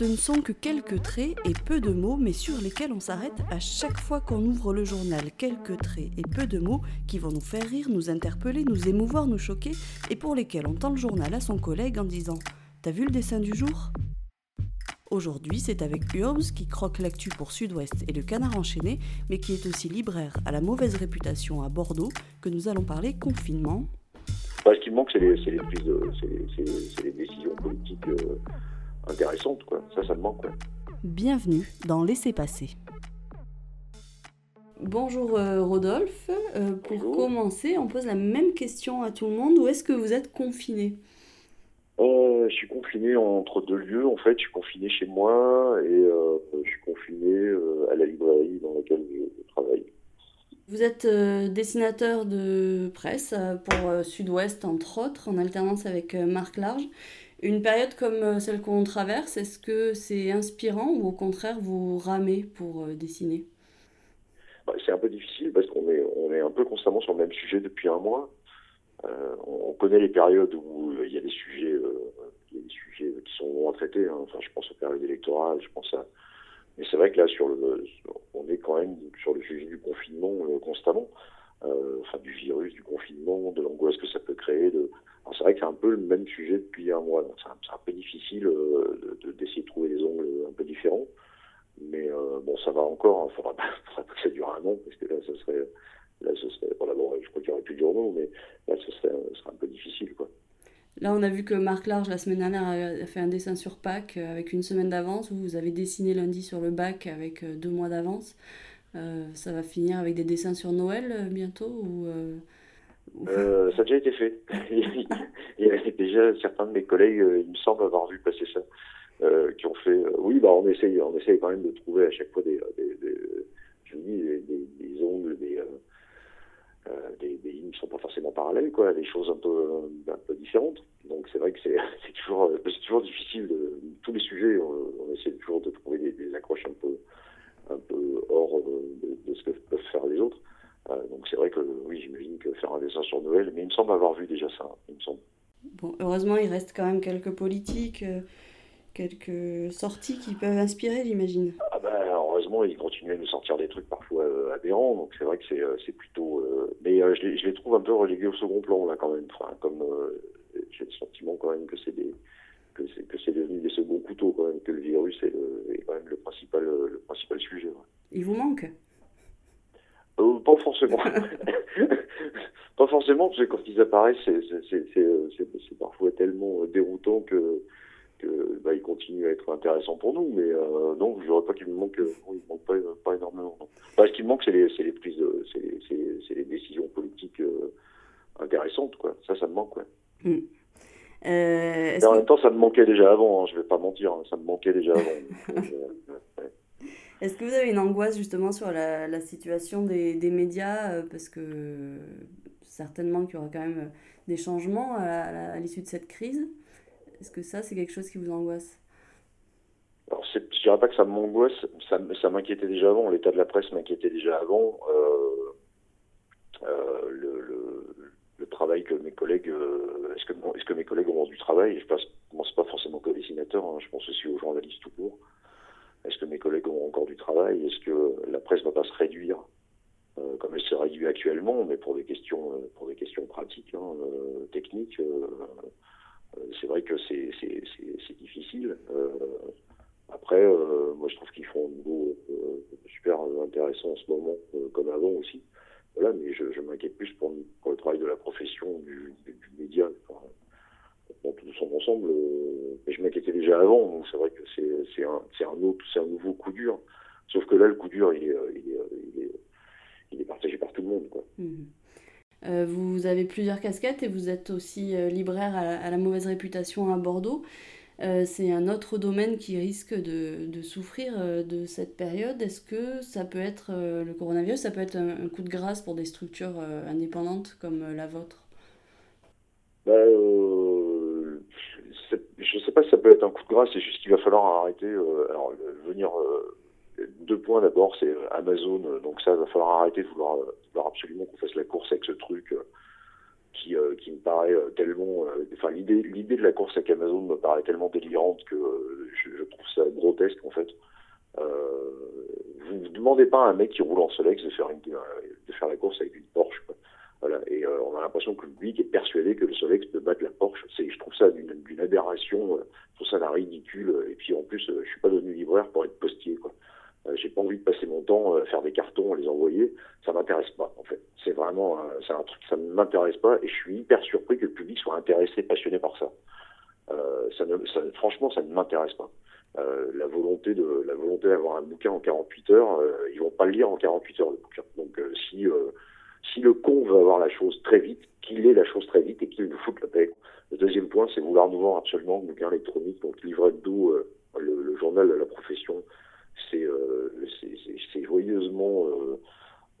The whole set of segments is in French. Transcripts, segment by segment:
Ce ne sont que quelques traits et peu de mots, mais sur lesquels on s'arrête à chaque fois qu'on ouvre le journal. Quelques traits et peu de mots qui vont nous faire rire, nous interpeller, nous émouvoir, nous choquer, et pour lesquels on tend le journal à son collègue en disant T'as vu le dessin du jour? Aujourd'hui, c'est avec Urbs qui croque l'actu pour Sud-Ouest et le canard enchaîné, mais qui est aussi libraire à la mauvaise réputation à Bordeaux, que nous allons parler confinement. ce qui me manque, c'est les, les, décisions politiques euh, intéressantes. Quoi. Ça, ça me manque. Bienvenue dans Laissez passer. Bonjour euh, Rodolphe. Euh, pour commencer, on pose la même question à tout le monde. Où est-ce que vous êtes confiné? Euh, je suis confiné entre deux lieux. En fait, je suis confiné chez moi et euh, je suis confiné euh, à la librairie dans laquelle je, travaille. Vous êtes dessinateur de presse pour Sud-Ouest, entre autres, en alternance avec Marc Large. Une période comme celle qu'on traverse, est-ce que c'est inspirant ou au contraire vous ramez pour dessiner? Bah, C'est un peu difficile parce qu'on est, on est un peu constamment sur le même sujet depuis un mois. Euh, on connaît les périodes où euh, il y a des sujets, euh, des sujets qui sont longs à traiter. Hein. Enfin, je pense aux périodes électorales, je pense à. Mais c'est vrai que là, sur le, on est quand même sur le sujet du confinement constamment. enfin, du virus, du confinement, de l'angoisse que ça peut créer. C'est vrai que c'est un peu le même sujet depuis un mois. Donc, c'est un, peu difficile d'essayer de, trouver des angles un peu différents. Mais bon, ça va encore. Il faudra, faudra pas que ça dure un an, parce que là, ça serait Là, ce serait, bon, je crois qu'il n'y aurait plus de journaux, mais là, ce serait, un peu difficile. Quoi. Là, on a vu que Marc Large, la semaine dernière, a fait un dessin sur Pâques euh, avec une semaine d'avance. Vous avez dessiné lundi sur le bac avec euh, deux mois d'avance. Euh, ça va finir avec des dessins sur Noël bientôt ou, Ça a déjà été fait. il y a déjà certains de mes collègues, il me semble avoir vu passer ça, qui ont fait. oui, bah, on essaye, on essaye quand même de trouver à chaque fois des, des, je dis, des, des ongles, des euh, des, lignes qui sont pas forcément parallèles, quoi, des choses un peu, un peu différentes. Donc c'est vrai que c'est toujours, euh, c'est toujours difficile. De, tous les sujets, on, essaie toujours de trouver des, accroches un peu, un peu hors euh, de, ce que peuvent faire les autres. Donc c'est vrai que oui, j'imagine que faire un dessin sur Noël, mais il me semble avoir vu déjà ça. Il me semble. Bon, heureusement, il reste quand même quelques politiques quelques sorties qui peuvent inspirer, j'imagine. Ah ben, heureusement, ils continuent à nous sortir des trucs parfois euh, aberrants, donc c'est vrai que c'est, euh, c'est plutôt... Euh, mais je les, je, les, trouve un peu relégués au second plan, là, quand même. Enfin, comme j'ai le sentiment quand même que c'est des que c'est, que c'est devenu des seconds couteaux, quand même, que le virus est, est quand même le principal, le principal sujet. Il vous manque? Pas forcément. pas forcément, parce que quand ils apparaissent, c'est, c'est parfois tellement déroutant que que bah, il continue à être intéressant pour nous. Mais euh, non, je dirais pas qu'il me manque, euh, il me manque pas, pas énormément. Bah, ce qui me manque, c'est les, les, prises, c'est les, les, décisions politiques euh, intéressantes, quoi. Ça, ça me manque, quoi. Euh, en même temps, ça me manquait déjà avant. Hein, je vais pas mentir, hein, ça me manquait déjà avant. Est-ce que vous avez une angoisse justement sur la, situation des, médias parce que certainement qu'il y aura quand même des changements à l'issue de cette crise est-ce que ça, c'est quelque chose qui vous angoisse? Alors, je dirais pas que ça m'angoisse, ça, ça m'inquiétait déjà avant, l'état de la presse m'inquiétait déjà avant. Euh, euh, le, travail que mes collègues, euh, est-ce que, mes collègues ont du travail? Je pense, pense pas forcément qu'aux dessinateurs, hein, je pense aussi aux journalistes tout court. Est-ce que mes collègues ont encore du travail? Est-ce que la presse va pas se réduire comme elle se réduit actuellement, mais pour des questions, pour des questions pratiques, hein, techniques euh, c'est vrai que c'est difficile. Euh, après, euh, moi je trouve qu'ils font un boulot super intéressant en ce moment, comme avant aussi. Voilà, mais je, m'inquiète plus pour, le travail de la profession, du, média, dans tout son ensemble. mais je m'inquiétais déjà avant, donc c'est vrai que c'est un, un autre, c'est un nouveau coup dur. Sauf que là, le coup dur, il est, il est, il est, il est partagé par tout le monde. Quoi. Mmh. Euh, vous avez plusieurs casquettes et vous êtes aussi euh, libraire à la, mauvaise réputation à Bordeaux. Euh, c'est un autre domaine qui risque de, souffrir de cette période. Est-ce que ça peut être, le coronavirus, ça peut être un, coup de grâce pour des structures indépendantes comme la vôtre? Bah, un coup de grâce, c'est juste qu'il va falloir arrêter. alors, venir deux points d'abord, c'est Amazon, donc ça, il va falloir arrêter de vouloir, absolument qu'on fasse la course avec ce truc euh, qui, euh, me paraît euh, tellement. Enfin, l'idée, de la course avec Amazon me paraît tellement délirante que je, trouve ça grotesque en fait. vous ne demandez pas à un mec qui roule en Solex de faire, de faire la course avec une Porsche. Et on a l'impression que le public est persuadé que le Solex peut battre la Porsche. Je trouve ça d'une aberration, je trouve ça d'un ridicule. Et puis en plus, je suis pas devenu libraire pour être postier. Quoi. Euh, j'ai pas envie de passer mon temps à faire des cartons, à les envoyer. Ça m'intéresse pas, en fait. C'est vraiment, c'est un truc, ça ne m'intéresse pas, et je suis hyper surpris que le public soit intéressé, passionné par ça. Euh, franchement, ça ne m'intéresse pas. Euh, la volonté de, la volonté d'avoir un bouquin en 48 heures, euh, ils vont pas le lire en 48 heures le bouquin. Donc euh, si si le con veut avoir la chose très vite, qu'il ait la chose très vite et qu'il nous foute la paix. Le deuxième point, c'est vouloir nous vendre absolument le bouquin électronique, donc livret de dos, le, le, journal de la profession, euh, c'est joyeusement euh,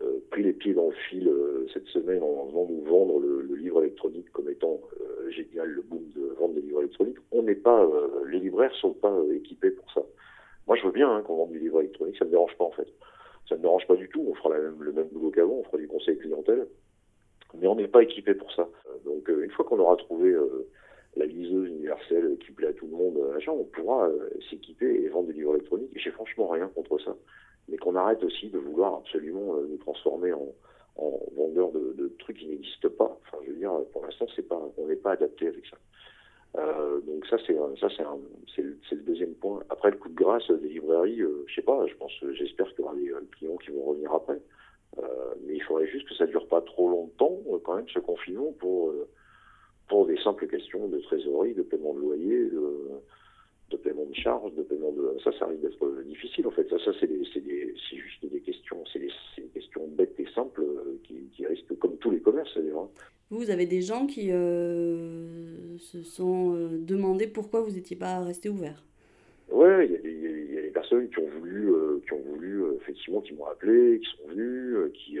euh, pris les pieds dans le fil cette semaine en venant nous vendre le, livre électronique comme étant génial, le boom de vendre des livres électroniques. On n'est pas, les libraires sont pas équipés pour ça. Moi, je veux bien hein, qu'on vende du livre électronique, ça me dérange pas en fait. Ça me dérange pas du tout. On fera le même boulot qu'avant, on fera du conseil clientèle, mais on n'est pas équipé pour ça. Donc, une fois qu'on aura trouvé la liseuse universelle qui plaît à tout le monde, euh, on pourra euh, s'équiper et vendre des livres électroniques. J'ai franchement rien contre ça. Mais qu'on arrête aussi de vouloir absolument euh, nous transformer en, en vendeurs de, trucs qui n'existent pas. Enfin, je veux dire, pour l'instant, c'est pas, on n'est pas adapté avec ça. donc ça, c'est ça, c'est le. Des librairies, je sais pas, je pense, j'espère qu'il y aura des clients qui vont revenir après. mais il faudrait juste que ça dure pas trop longtemps, quand même, ce confinement, pour pour des simples questions de trésorerie, de paiement de loyer, de, paiement de charges, de paiement de... Ça, ça risque d'être difficile, en fait. Ça, ça c'est juste des questions, c'est des, questions bêtes et simples euh, qui, risquent, comme tous les commerces, d'ailleurs. Hein. Vous avez des gens qui euh, se sont euh, demandé pourquoi vous n'étiez pas resté ouvert. Ouais, il y, a des qui ont voulu, qui ont voulu effectivement, qui m'ont appelé, qui sont venus, qui,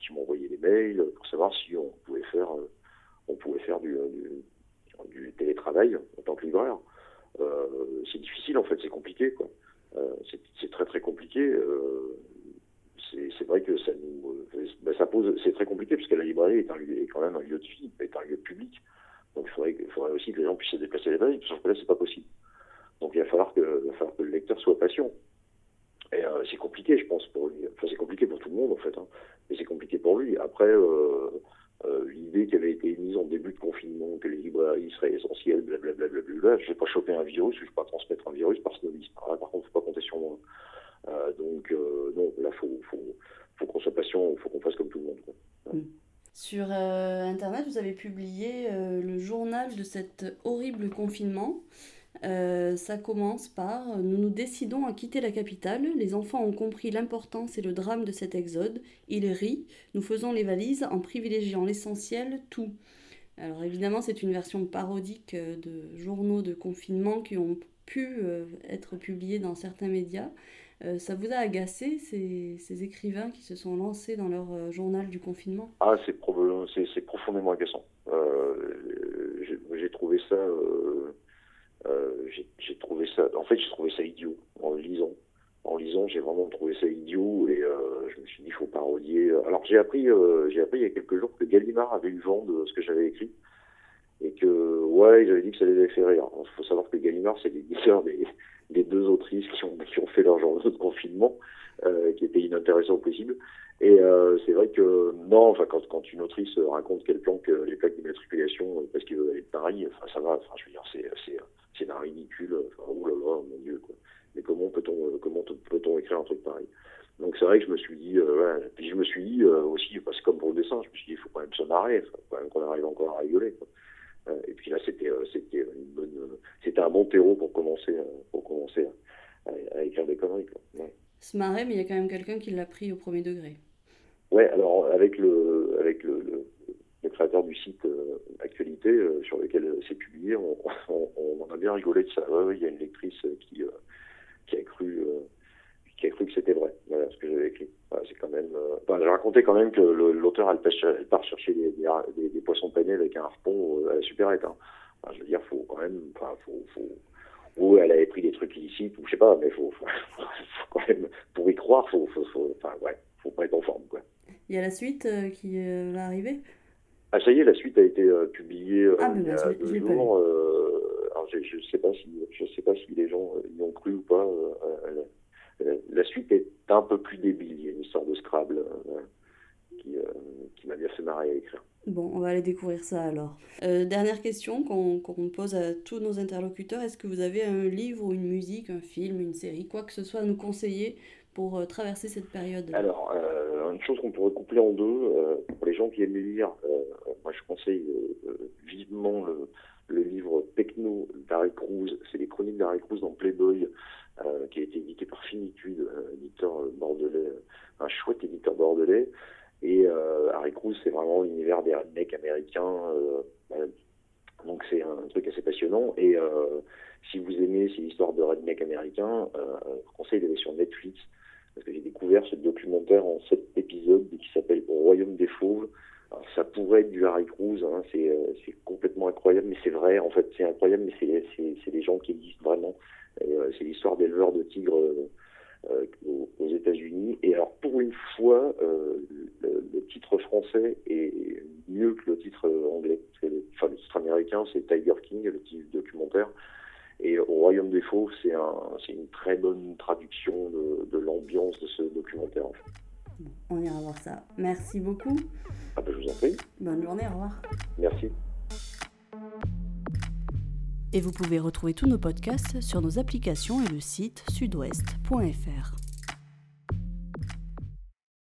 qui m'ont envoyé des mails pour savoir si on pouvait faire on pouvait faire du, télétravail en tant que livreur. Euh, c'est difficile en fait, c'est compliqué quoi. Euh, c'est très très compliqué. Euh, c'est vrai que ben, ça pose, c'est très compliqué parce que la librairie est, un est quand même un lieu de vie, est un lieu public. Donc il faudrait, il faudrait aussi que les gens puissent se déplacer à la librairie, sauf que là c'est pas possible. Donc il va falloir que, il va falloir que le lecteur soit patient. Et c'est compliqué, je pense, pour lui. Enfin, c'est compliqué pour tout le monde, en fait. Hein. Mais c'est compliqué pour lui. Après, euh, euh, l'idée qui avait été émise en début de confinement, que les librairies seraient essentielles, blablabla, je ne vais pas choper un virus, je ne vais pas transmettre un virus par snobisme. par contre, il ne faut pas compter sur moi. Euh, donc, euh, non, là, il faut, faut, faut qu'on soit patient, il faut qu'on fasse comme tout le monde. Mm. Sur Internet, vous avez publié le journal de cet horrible confinement. Euh, ça commence par Nous nous décidons à quitter la capitale. Les enfants ont compris l'importance et le drame de cet exode. Ils rient. Nous faisons les valises en privilégiant l'essentiel, tout. Alors évidemment, c'est une version parodique euh, de journaux de confinement qui ont pu euh, être publiés dans certains médias. ça vous a agacé, ces, ces, écrivains qui se sont lancés dans leur journal du confinement? Ah, c'est, profondément agaçant. j'ai, trouvé ça euh, j'ai trouvé ça, en fait, j'ai trouvé ça idiot en lisant. En lisant, j'ai vraiment trouvé ça idiot et euh, je me suis dit, il faut parodier. Alors, j'ai appris, euh, j'ai appris il y a quelques jours que Gallimard avait eu vent de ce que j'avais écrit et que, ouais, ils avaient dit que ça les avait fait rire. Il faut savoir que Gallimard, c'est l'éditeur des, deux autrices qui ont, qui ont fait leur journaux de confinement, euh, qui étaient inintéressants au possible. Et euh, c'est vrai que non, enfin quand, quand une autrice raconte qu'elle planque les plaques d'immatriculation parce qu'il veut aller de Paris, enfin ça va, enfin je veux dire c'est c'est d'un ridicule. Enfin, oh là là, mon Dieu, quoi. Mais comment peut-on, comment peut-on écrire un truc pareil? Donc c'est vrai que je me suis dit, euh, puis je me suis dit euh, aussi, parce que comme pour le dessin, je me suis dit, il faut quand même se marrer, il faut quand même qu'on arrive encore à rigoler. Quoi. Euh, et puis là, c'était, euh, c'était une bonne, c'était un bon terreau pour commencer, pour commencer à, à, écrire des conneries. Quoi. Ouais. Se marrer, mais il y a quand même quelqu'un qui l'a pris au premier degré. Ouais, alors avec le, avec le, le le créateur du site euh, Actualité euh, sur lequel c'est publié, on, on, a bien rigolé de ça. il y a une lectrice qui, euh, qui a cru qui a cru que c'était vrai, voilà ce que j'avais écrit. c'est quand même. Enfin, j'ai raconté quand même que l'auteur elle, elle, part chercher des, des, des, poissons peinés avec un harpon à la supérette. Hein. je veux dire, faut quand même, enfin, faut, faut, ou elle avait pris des trucs illicites, ou je sais pas, mais faut, faut, faut quand même, pour y croire, faut, faut, faut, enfin, ouais, faut pas être en forme, quoi. Il y a la suite qui va arriver? Ah, ça y est, la suite a été euh, publiée euh, ah, il y a deux jours. Euh, alors je ne sais pas si je sais pas si les gens y ont cru ou pas. la suite est un peu plus débile. Il y a une histoire de Scrabble qui, qui m'a bien fait marrer à écrire. Bon, on va aller découvrir ça alors. Dernière question qu'on pose à tous nos interlocuteurs. Est-ce que vous avez un livre ou une musique, un film, une série, quoi que ce soit à nous conseiller pour traverser cette période? Alors, une chose qu'on pourrait coupler en deux, pour les gens qui aiment lire, moi je conseille vivement le, livre Techno d'Harry Cruz. C'est les chroniques d'Harry Cruz dans Playboy, qui a été édité par Finitude, éditeur bordelais, un chouette éditeur bordelais. Et euh, Harry Cruz, c'est vraiment l'univers des rednecks américains. Euh, donc c'est un truc assez passionnant. Et euh, si vous aimez ces histoires de rednecks américains, je vous conseille d'aller sur Netflix. Parce que j'ai découvert ce documentaire en sept épisodes qui s'appelle Royaume des Fauves. Alors, ça pourrait être du Harry Cruz, hein, c'est complètement incroyable, mais c'est vrai, en fait, c'est incroyable, mais c'est des gens qui existent vraiment. c'est l'histoire d'éleveurs de tigres euh, aux, États-Unis. Et alors, pour une fois, euh, le, titre français est mieux que le titre anglais. Le, enfin, le titre américain, c'est Tiger King, le titre documentaire. Royaume des Faux, c'est un, une très bonne traduction de, l'ambiance de ce documentaire. On ira voir ça. Merci beaucoup. Ah ben, je vous en prie. Bonne journée, au revoir. Merci. Et vous pouvez retrouver tous nos podcasts sur nos applications et le site sudouest.fr.